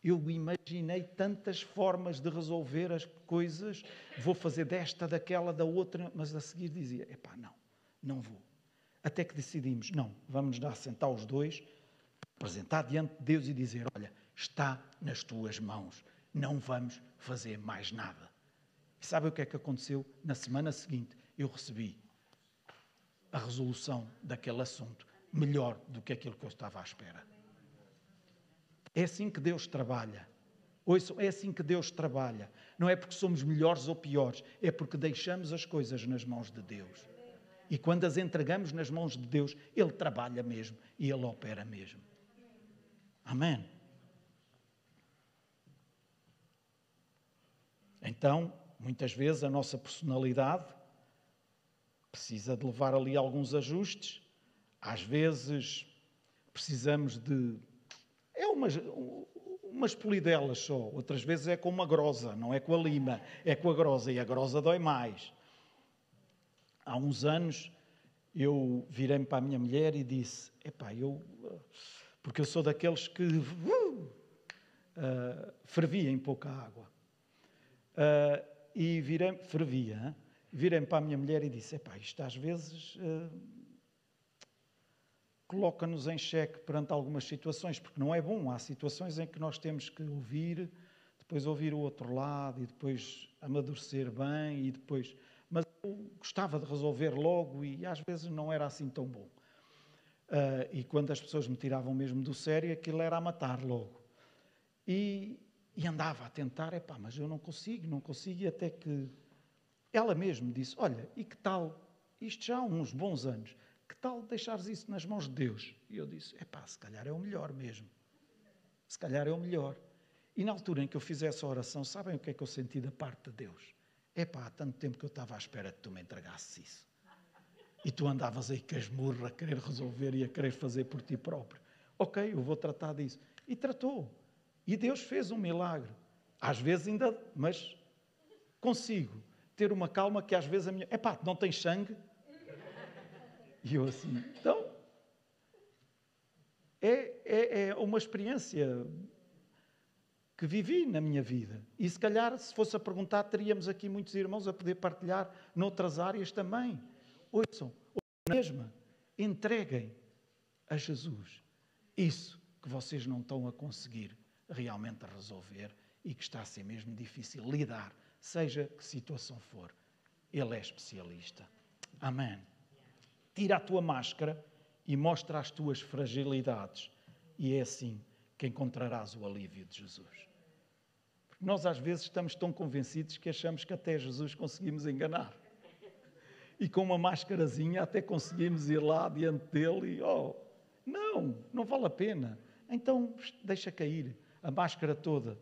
eu imaginei tantas formas de resolver as coisas, vou fazer desta, daquela, da outra, mas a seguir dizia: epá, não, não vou. Até que decidimos: não, vamos dar sentar os dois, apresentar diante de Deus e dizer: olha, está nas tuas mãos, não vamos fazer mais nada. E sabe o que é que aconteceu? Na semana seguinte, eu recebi a resolução daquele assunto melhor do que aquilo que eu estava à espera. É assim que Deus trabalha. É assim que Deus trabalha. Não é porque somos melhores ou piores, é porque deixamos as coisas nas mãos de Deus. E quando as entregamos nas mãos de Deus, Ele trabalha mesmo e Ele opera mesmo. Amém. Então, muitas vezes a nossa personalidade precisa de levar ali alguns ajustes. Às vezes precisamos de. Umas, umas polidelas só, outras vezes é com uma grosa, não é com a lima, é com a grosa e a grosa dói mais. Há uns anos eu virei-me para a minha mulher e disse: Epá, eu. Porque eu sou daqueles que. Uh, uh, fervia em pouca água. Uh, e virei fervia. Hein? virei para a minha mulher e disse: Epá, isto às vezes uh, coloca-nos em xeque perante algumas situações, porque não é bom. Há situações em que nós temos que ouvir, depois ouvir o outro lado e depois amadurecer bem e depois. Mas eu gostava de resolver logo e às vezes não era assim tão bom. Uh, e quando as pessoas me tiravam mesmo do sério, aquilo era a matar logo. E, e andava a tentar, epá, mas eu não consigo, não consigo, e até que ela mesma disse: Olha, e que tal, isto já há uns bons anos, que tal deixares isso nas mãos de Deus? E eu disse: É pá, se calhar é o melhor mesmo. Se calhar é o melhor. E na altura em que eu fiz essa oração, sabem o que é que eu senti da parte de Deus? É pá, há tanto tempo que eu estava à espera que tu me entregasses isso. E tu andavas aí casmurra a querer resolver e a querer fazer por ti próprio. Ok, eu vou tratar disso. E tratou. E Deus fez um milagre. Às vezes ainda, mas consigo ter uma calma que às vezes a minha. Epá, não tem sangue? E eu assim, então. É, é, é uma experiência que vivi na minha vida. E se calhar, se fosse a perguntar, teríamos aqui muitos irmãos a poder partilhar noutras áreas também. Ouçam, a mesma, entreguem a Jesus isso que vocês não estão a conseguir realmente resolver e que está a ser mesmo difícil lidar seja que situação for. Ele é especialista. Amém. Tira a tua máscara e mostra as tuas fragilidades, e é assim que encontrarás o alívio de Jesus. Porque nós às vezes estamos tão convencidos que achamos que até Jesus conseguimos enganar. E com uma máscarazinha até conseguimos ir lá diante dele e, oh, não, não vale a pena. Então deixa cair a máscara toda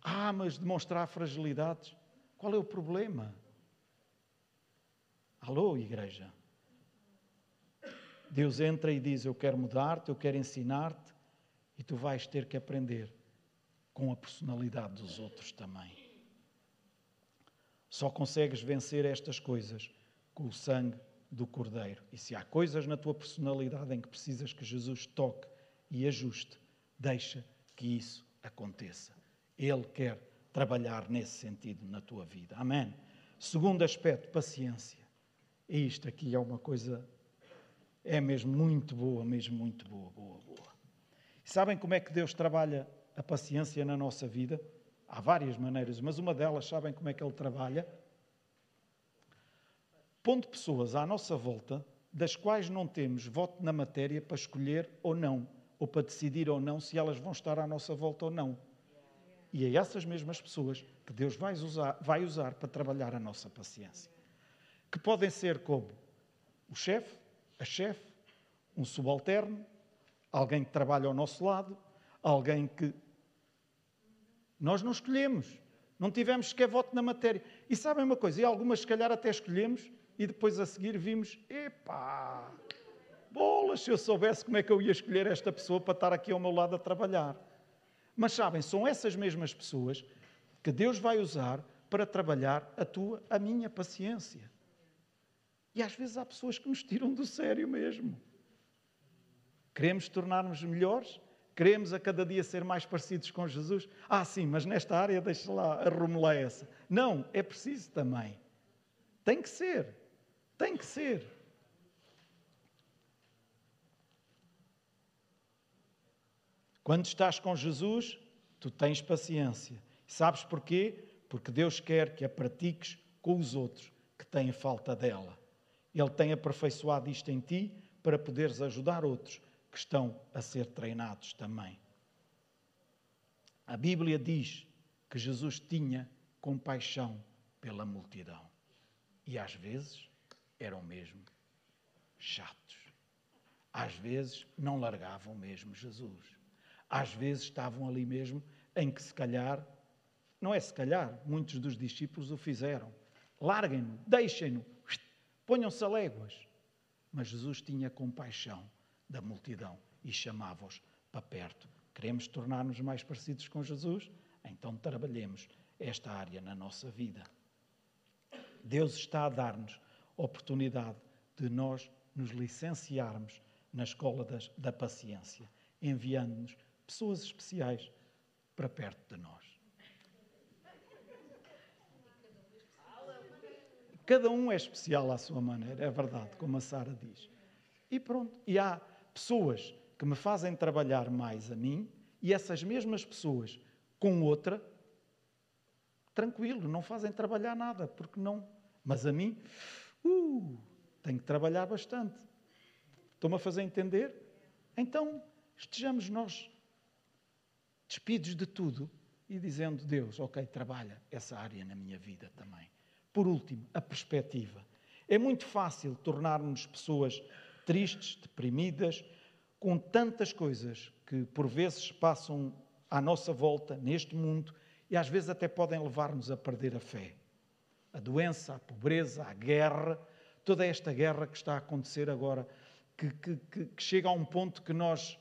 Ah, mas demonstrar fragilidades. Qual é o problema? Alô, igreja. Deus entra e diz: Eu quero mudar-te, eu quero ensinar-te, e tu vais ter que aprender com a personalidade dos outros também. Só consegues vencer estas coisas com o sangue do Cordeiro. E se há coisas na tua personalidade em que precisas que Jesus toque e ajuste, deixa que isso aconteça. Ele quer trabalhar nesse sentido na tua vida. Amém. Segundo aspecto, paciência. E isto aqui é uma coisa, é mesmo muito boa, mesmo muito boa, boa, boa. E sabem como é que Deus trabalha a paciência na nossa vida? Há várias maneiras, mas uma delas, sabem como é que Ele trabalha? Pondo pessoas à nossa volta das quais não temos voto na matéria para escolher ou não, ou para decidir ou não se elas vão estar à nossa volta ou não. E é essas mesmas pessoas que Deus vai usar, vai usar para trabalhar a nossa paciência. Que podem ser como o chefe, a chefe, um subalterno, alguém que trabalha ao nosso lado, alguém que. Nós não escolhemos, não tivemos sequer voto na matéria. E sabem uma coisa? E algumas, se calhar, até escolhemos e depois a seguir vimos: epá, bolas, se eu soubesse como é que eu ia escolher esta pessoa para estar aqui ao meu lado a trabalhar. Mas sabem, são essas mesmas pessoas que Deus vai usar para trabalhar a tua, a minha paciência. E às vezes há pessoas que nos tiram do sério mesmo. Queremos tornar-nos melhores? Queremos a cada dia ser mais parecidos com Jesus? Ah, sim, mas nesta área deixa lá, arrumela essa. Não, é preciso também. Tem que ser. Tem que ser. Quando estás com Jesus, tu tens paciência. Sabes porquê? Porque Deus quer que a pratiques com os outros que têm falta dela. Ele tem aperfeiçoado isto em ti para poderes ajudar outros que estão a ser treinados também. A Bíblia diz que Jesus tinha compaixão pela multidão. E às vezes eram mesmo chatos. Às vezes não largavam mesmo Jesus. Às vezes estavam ali mesmo em que se calhar, não é se calhar, muitos dos discípulos o fizeram. Larguem-no, deixem-no, ponham-se a léguas. Mas Jesus tinha compaixão da multidão e chamava-os para perto. Queremos tornar-nos mais parecidos com Jesus? Então trabalhemos esta área na nossa vida. Deus está a dar-nos oportunidade de nós nos licenciarmos na escola das, da paciência, enviando-nos pessoas especiais para perto de nós. Cada um é especial à sua maneira, é verdade, como a Sara diz. E pronto. E há pessoas que me fazem trabalhar mais a mim e essas mesmas pessoas com outra, tranquilo, não fazem trabalhar nada, porque não. Mas a mim, uh, tenho que trabalhar bastante. Estão-me a fazer entender? Então, estejamos nós despidos de tudo e dizendo: Deus, ok, trabalha essa área na minha vida também. Por último, a perspectiva. É muito fácil tornar-nos pessoas tristes, deprimidas, com tantas coisas que por vezes passam à nossa volta neste mundo e às vezes até podem levar-nos a perder a fé. A doença, a pobreza, a guerra, toda esta guerra que está a acontecer agora, que, que, que, que chega a um ponto que nós.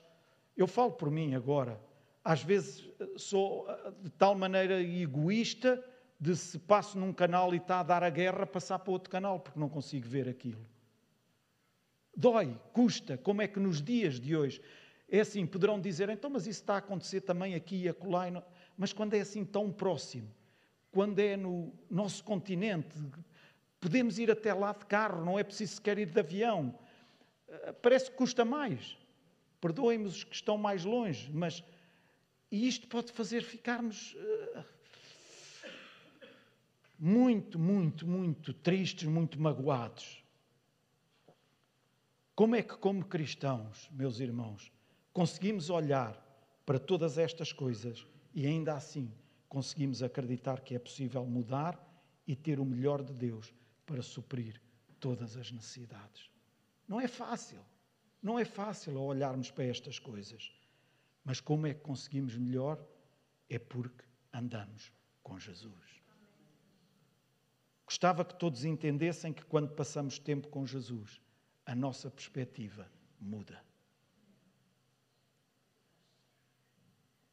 Eu falo por mim agora, às vezes sou de tal maneira egoísta de se passo num canal e está a dar a guerra, passar para outro canal, porque não consigo ver aquilo. Dói, custa, como é que nos dias de hoje é assim, poderão dizer, então, mas isso está a acontecer também aqui e acolá, mas quando é assim tão próximo, quando é no nosso continente, podemos ir até lá de carro, não é preciso sequer ir de avião, eh, parece que custa mais. Perdoem-me os que estão mais longe, mas e isto pode fazer ficarmos uh, muito, muito, muito tristes, muito magoados. Como é que, como cristãos, meus irmãos, conseguimos olhar para todas estas coisas e ainda assim conseguimos acreditar que é possível mudar e ter o melhor de Deus para suprir todas as necessidades? Não é fácil. Não é fácil olharmos para estas coisas. Mas como é que conseguimos melhor? É porque andamos com Jesus. Gostava que todos entendessem que quando passamos tempo com Jesus, a nossa perspectiva muda.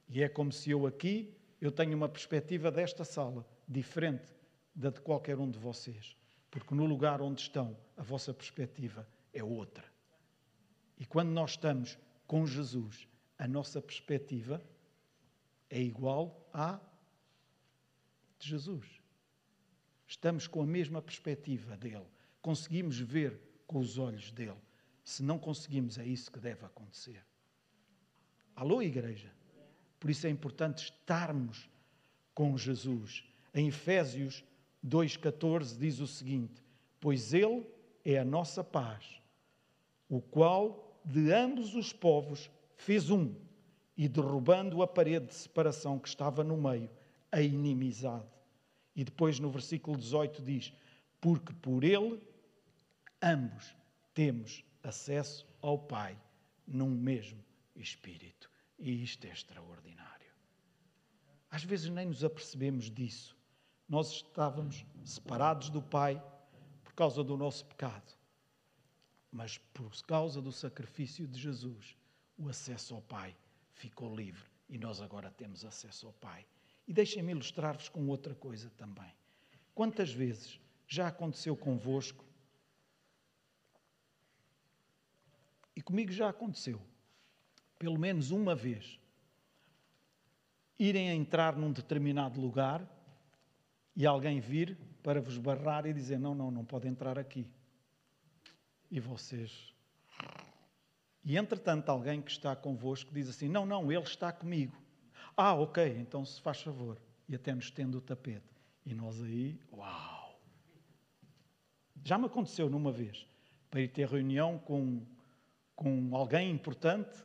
E é como se eu aqui, eu tenho uma perspectiva desta sala diferente da de qualquer um de vocês. Porque no lugar onde estão, a vossa perspectiva é outra. E quando nós estamos com Jesus, a nossa perspectiva é igual à de Jesus. Estamos com a mesma perspectiva dele. Conseguimos ver com os olhos dele. Se não conseguimos, é isso que deve acontecer. Alô, igreja? Por isso é importante estarmos com Jesus. Em Efésios 2,14 diz o seguinte: Pois Ele é a nossa paz, o qual de ambos os povos fez um, e derrubando a parede de separação que estava no meio, a inimizade. E depois no versículo 18 diz: Porque por Ele ambos temos acesso ao Pai num mesmo Espírito. E isto é extraordinário. Às vezes nem nos apercebemos disso. Nós estávamos separados do Pai por causa do nosso pecado. Mas por causa do sacrifício de Jesus, o acesso ao Pai ficou livre e nós agora temos acesso ao Pai. E deixem-me ilustrar-vos com outra coisa também. Quantas vezes já aconteceu convosco? E comigo já aconteceu pelo menos uma vez, irem a entrar num determinado lugar e alguém vir para vos barrar e dizer: Não, não, não pode entrar aqui. E vocês. E entretanto, alguém que está convosco diz assim: Não, não, ele está comigo. Ah, ok, então se faz favor. E até nos tendo o tapete. E nós aí, uau! Já me aconteceu numa vez, para ir ter reunião com, com alguém importante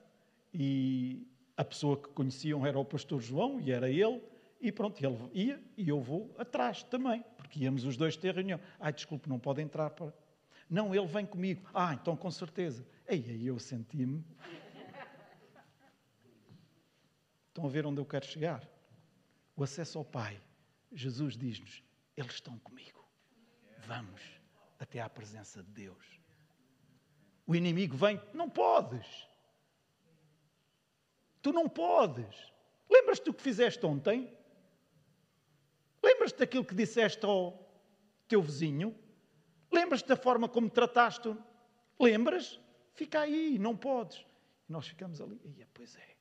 e a pessoa que conheciam era o pastor João e era ele, e pronto, ele ia e eu vou atrás também, porque íamos os dois ter reunião. Ai, desculpe, não pode entrar para. Não, ele vem comigo. Ah, então com certeza. E aí eu senti-me. Estão a ver onde eu quero chegar? O acesso ao Pai. Jesus diz-nos: Eles estão comigo. Vamos até à presença de Deus. O inimigo vem, não podes. Tu não podes. Lembras-te do que fizeste ontem? Lembras-te daquilo que disseste ao teu vizinho? Lembras-te da forma como trataste? Lembras? Fica aí, não podes. E nós ficamos ali. E, pois é.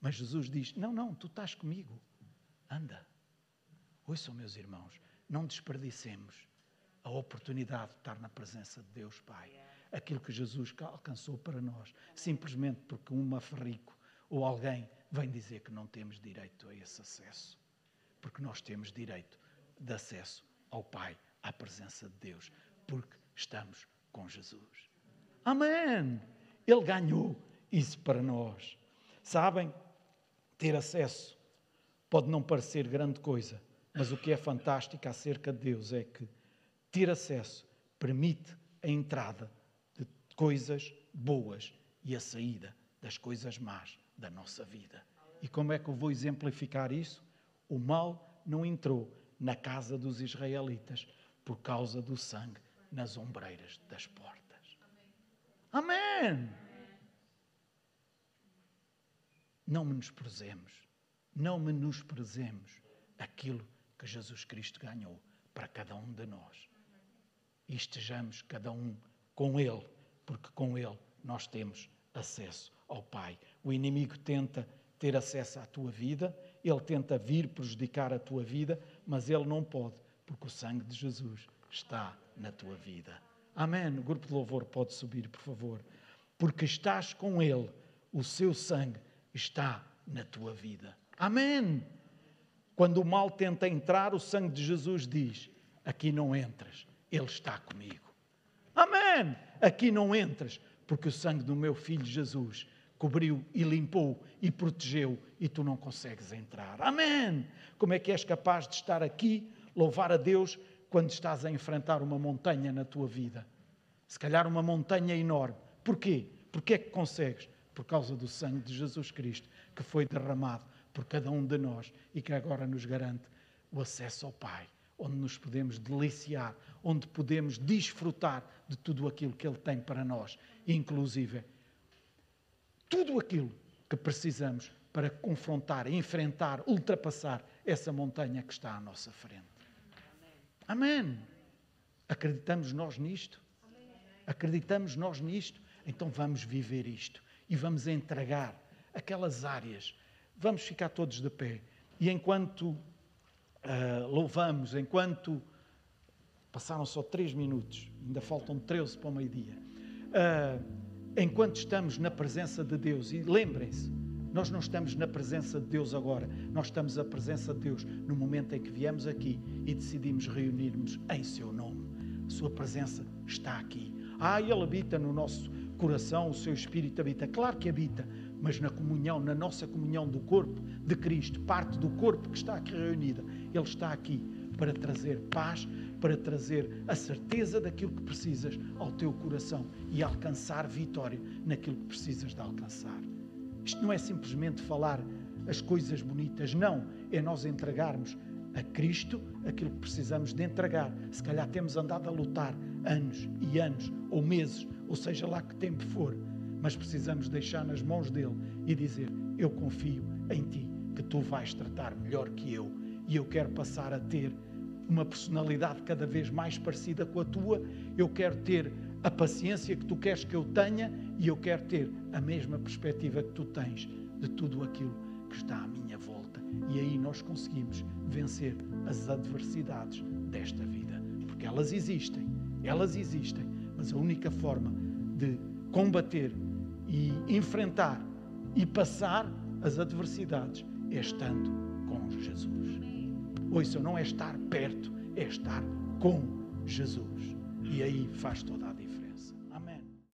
Mas Jesus diz: Não, não, tu estás comigo. Anda. Ouçam, meus irmãos, não desperdicemos a oportunidade de estar na presença de Deus Pai. Aquilo que Jesus alcançou para nós, simplesmente porque um maferrico ou alguém vem dizer que não temos direito a esse acesso. Porque nós temos direito de acesso ao Pai, à presença de Deus, porque estamos com Jesus. Amém! Ele ganhou isso para nós. Sabem, ter acesso pode não parecer grande coisa, mas o que é fantástico acerca de Deus é que ter acesso permite a entrada de coisas boas e a saída das coisas más da nossa vida. E como é que eu vou exemplificar isso? O mal não entrou na casa dos israelitas por causa do sangue nas ombreiras das portas. Amém! Não menosprezemos, não menosprezemos aquilo que Jesus Cristo ganhou para cada um de nós. E estejamos cada um com Ele, porque com Ele nós temos acesso ao Pai. O inimigo tenta ter acesso à tua vida, ele tenta vir prejudicar a tua vida, mas ele não pode, porque o sangue de Jesus está na tua vida. Amém. O grupo de louvor pode subir, por favor. Porque estás com ele, o seu sangue está na tua vida. Amém. Quando o mal tenta entrar, o sangue de Jesus diz: Aqui não entras, ele está comigo. Amém. Aqui não entras, porque o sangue do meu filho Jesus cobriu e limpou e protegeu e tu não consegues entrar. Amém! Como é que és capaz de estar aqui, louvar a Deus, quando estás a enfrentar uma montanha na tua vida? Se calhar uma montanha enorme. Porquê? Porquê é que consegues? Por causa do sangue de Jesus Cristo que foi derramado por cada um de nós e que agora nos garante o acesso ao Pai, onde nos podemos deliciar, onde podemos desfrutar de tudo aquilo que Ele tem para nós, inclusive tudo aquilo que precisamos para confrontar, enfrentar, ultrapassar essa montanha que está à nossa frente. Amém. Acreditamos nós nisto? Acreditamos nós nisto? Então vamos viver isto e vamos entregar aquelas áreas. Vamos ficar todos de pé. E enquanto uh, louvamos, enquanto passaram só três minutos, ainda faltam 13 para o meio-dia. Uh, enquanto estamos na presença de Deus, e lembrem-se, nós não estamos na presença de Deus agora, nós estamos na presença de Deus no momento em que viemos aqui e decidimos reunirmos em Seu nome. Sua presença está aqui. Ah, Ele habita no nosso coração, o Seu Espírito habita. Claro que habita, mas na comunhão, na nossa comunhão do corpo de Cristo, parte do corpo que está aqui reunida, Ele está aqui para trazer paz, para trazer a certeza daquilo que precisas ao teu coração e alcançar vitória naquilo que precisas de alcançar. Isto não é simplesmente falar as coisas bonitas, não. É nós entregarmos a Cristo aquilo que precisamos de entregar. Se calhar temos andado a lutar anos e anos, ou meses, ou seja lá que tempo for, mas precisamos deixar nas mãos dele e dizer: Eu confio em ti, que tu vais tratar melhor que eu, e eu quero passar a ter uma personalidade cada vez mais parecida com a tua, eu quero ter a paciência que tu queres que eu tenha e eu quero ter a mesma perspectiva que tu tens de tudo aquilo que está à minha volta. E aí nós conseguimos vencer as adversidades desta vida, porque elas existem, elas existem, mas a única forma de combater e enfrentar e passar as adversidades é estando com Jesus. Ouça, não é estar perto, é estar com Jesus. E aí faz toda a